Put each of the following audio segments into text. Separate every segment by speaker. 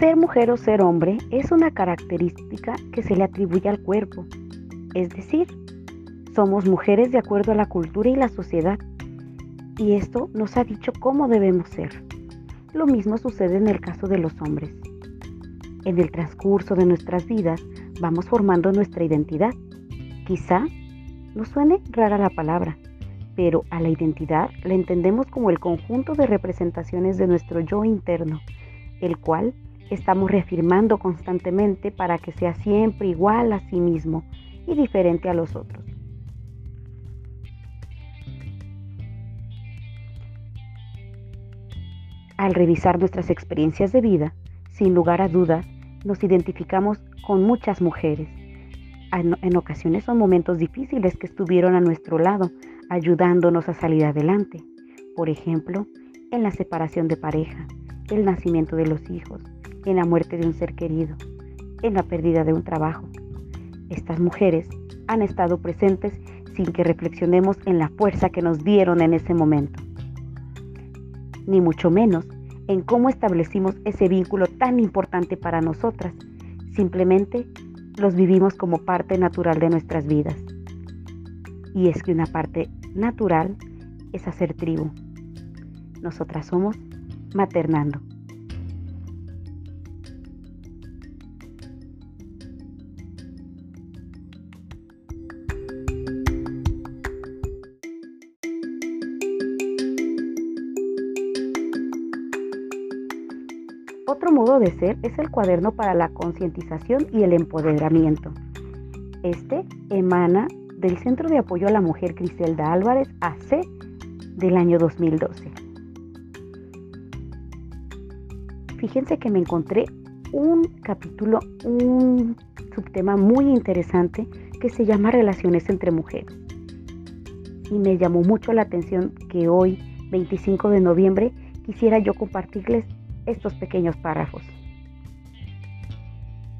Speaker 1: Ser mujer o ser hombre es una característica que se le atribuye al cuerpo, es decir, somos mujeres de acuerdo a la cultura y la sociedad, y esto nos ha dicho cómo debemos ser. Lo mismo sucede en el caso de los hombres. En el transcurso de nuestras vidas vamos formando nuestra identidad. Quizá nos suene rara la palabra, pero a la identidad la entendemos como el conjunto de representaciones de nuestro yo interno, el cual estamos reafirmando constantemente para que sea siempre igual a sí mismo y diferente a los otros. Al revisar nuestras experiencias de vida, sin lugar a dudas, nos identificamos con muchas mujeres. En, ocasiones son momentos difíciles que estuvieron a nuestro lado, ayudándonos a salir adelante. Por ejemplo, en la separación de pareja, el nacimiento de los hijos, en la muerte de un ser querido, en la pérdida de un trabajo. Estas mujeres han estado presentes sin que reflexionemos en la fuerza que nos dieron en ese momento, ni mucho menos en cómo establecimos ese vínculo tan importante para nosotras. Simplemente los vivimos como parte natural de nuestras vidas. Y es que una parte natural es hacer tribu. Nosotras somos maternando. Otro modo de ser es el cuaderno para la concientización y el empoderamiento. Este emana del Centro de Apoyo a la Mujer Criselda Álvarez AC del año 2012. Fíjense que me encontré un capítulo, un subtema muy interesante que se llama Relaciones entre mujeres. Y me llamó mucho la atención que hoy, 25 de noviembre, quisiera yo compartirles estos pequeños párrafos.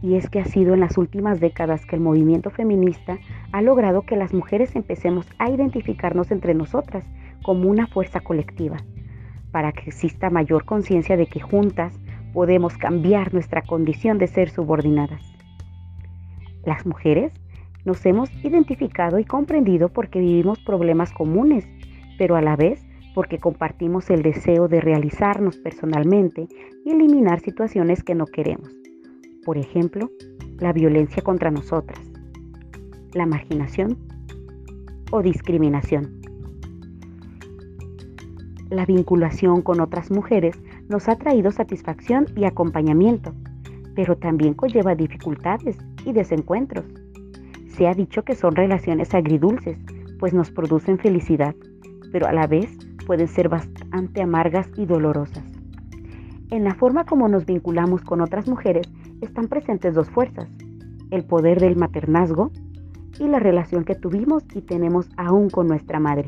Speaker 1: Y es que ha sido en las últimas décadas que el movimiento feminista ha logrado que las mujeres empecemos a identificarnos entre nosotras como una fuerza colectiva, para que exista mayor conciencia de que juntas podemos cambiar nuestra condición de ser subordinadas. Las mujeres nos hemos identificado y comprendido porque vivimos problemas comunes, pero a la vez porque compartimos el deseo de realizarnos personalmente y eliminar situaciones que no queremos. Por ejemplo, la violencia contra nosotras, la marginación o discriminación. La vinculación con otras mujeres nos ha traído satisfacción y acompañamiento, pero también conlleva dificultades y desencuentros. Se ha dicho que son relaciones agridulces, pues nos producen felicidad, pero a la vez pueden ser bastante amargas y dolorosas. En la forma como nos vinculamos con otras mujeres están presentes dos fuerzas, el poder del maternazgo y la relación que tuvimos y tenemos aún con nuestra madre.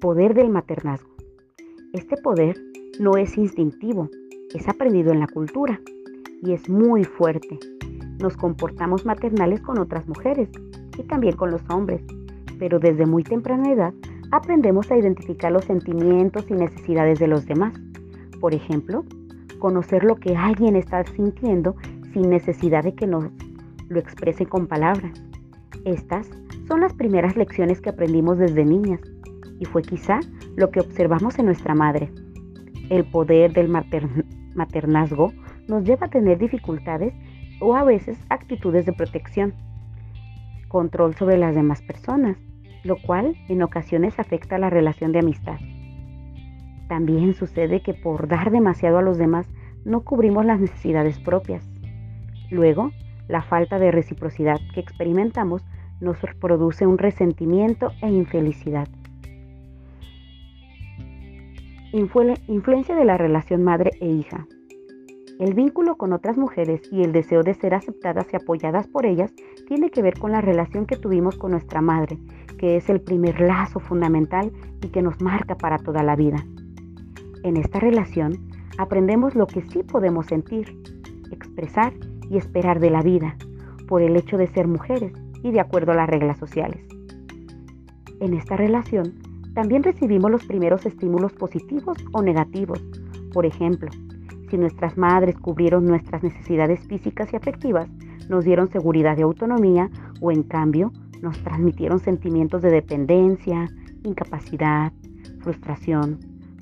Speaker 1: Poder del maternazgo. Este poder no es instintivo, es aprendido en la cultura y es muy fuerte. Nos comportamos maternales con otras mujeres y también con los hombres pero desde muy temprana edad aprendemos a identificar los sentimientos y necesidades de los demás. Por ejemplo, conocer lo que alguien está sintiendo sin necesidad de que nos lo exprese con palabras. Estas son las primeras lecciones que aprendimos desde niñas y fue quizá lo que observamos en nuestra madre. El poder del maternazgo nos lleva a tener dificultades o a veces actitudes de protección, control sobre las demás personas lo cual en ocasiones afecta la relación de amistad. También sucede que por dar demasiado a los demás no cubrimos las necesidades propias. Luego, la falta de reciprocidad que experimentamos nos produce un resentimiento e infelicidad. influencia de la relación madre e hija. El vínculo con otras mujeres y el deseo de ser aceptadas y apoyadas por ellas tiene que ver con la relación que tuvimos con nuestra madre que es el primer lazo fundamental y que nos marca para toda la vida. En esta relación aprendemos lo que sí podemos sentir, expresar y esperar de la vida, por el hecho de ser mujeres y de acuerdo a las reglas sociales. En esta relación también recibimos los primeros estímulos positivos o negativos, Por ejemplo, si nuestras madres cubrieron nuestras necesidades físicas y afectivas, nos dieron seguridad y autonomía o en cambio nos transmitieron sentimientos de dependencia, incapacidad, frustración,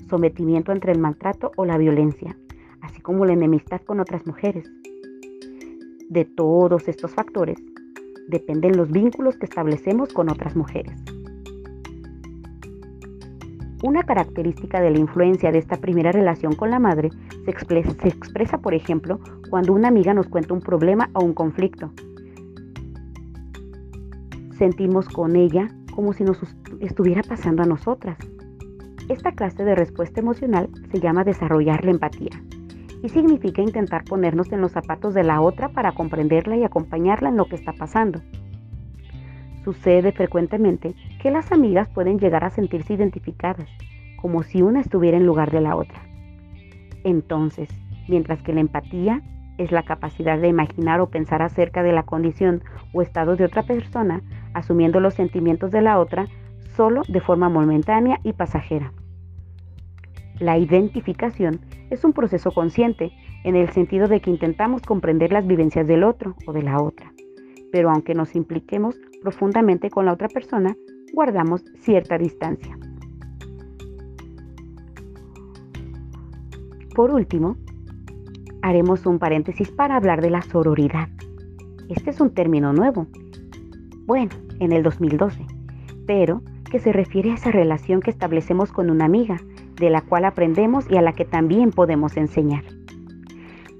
Speaker 1: sometimiento entre el maltrato o la violencia, así como la enemistad con otras mujeres. De todos estos factores dependen los vínculos que establecemos con otras mujeres. Una característica de la influencia de esta primera relación con la madre se expresa, se expresa, por ejemplo, cuando una amiga nos cuenta un problema o un conflicto. Sentimos con ella como si nos estuviera pasando a nosotras. Esta clase de respuesta emocional se llama desarrollar la empatía y significa intentar ponernos en los zapatos de la otra para comprenderla y acompañarla en lo que está pasando. Sucede frecuentemente que las amigas pueden llegar a sentirse identificadas, como si una estuviera en lugar de la otra. Entonces, mientras que la empatía es la capacidad de imaginar o pensar acerca de la condición o estado de otra persona, asumiendo los sentimientos de la otra solo de forma momentánea y pasajera. La identificación es un proceso consciente en el sentido de que intentamos comprender las vivencias del otro o de la otra, pero aunque nos impliquemos profundamente con la otra persona, guardamos cierta distancia. Por último, haremos un paréntesis para hablar de la sororidad. Este es un término nuevo, bueno, en el 2012, pero que se refiere a esa relación que establecemos con una amiga, de la cual aprendemos y a la que también podemos enseñar.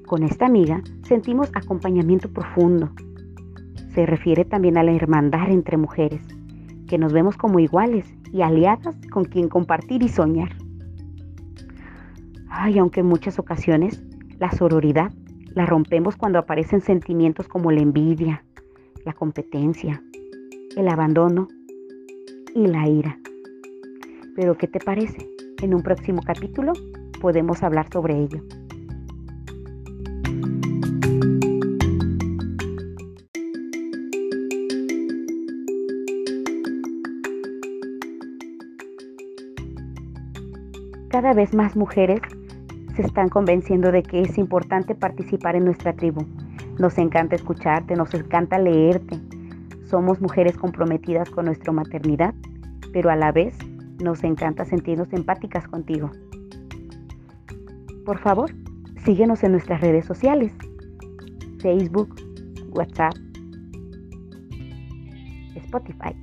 Speaker 1: Con esta amiga sentimos acompañamiento profundo. Se refiere también a la hermandad entre mujeres, que nos vemos como iguales y aliadas con quien compartir y soñar. Ay, aunque en muchas ocasiones la sororidad la rompemos cuando aparecen sentimientos como la envidia, la competencia, el abandono y la ira. Pero ¿qué te parece? En un próximo capítulo podemos hablar sobre ello. Cada vez más mujeres se están convenciendo de que es importante participar en nuestra tribu. Nos encanta escucharte, nos encanta leerte. Somos mujeres comprometidas con nuestra maternidad, pero a la vez nos encanta sentirnos empáticas contigo. Por favor, síguenos en nuestras redes sociales, Facebook, WhatsApp, Spotify.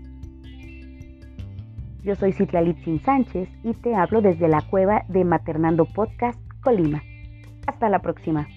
Speaker 1: Yo soy Citlalitzin Sánchez y te hablo desde la cueva de Maternando Podcast Colima. Hasta la próxima.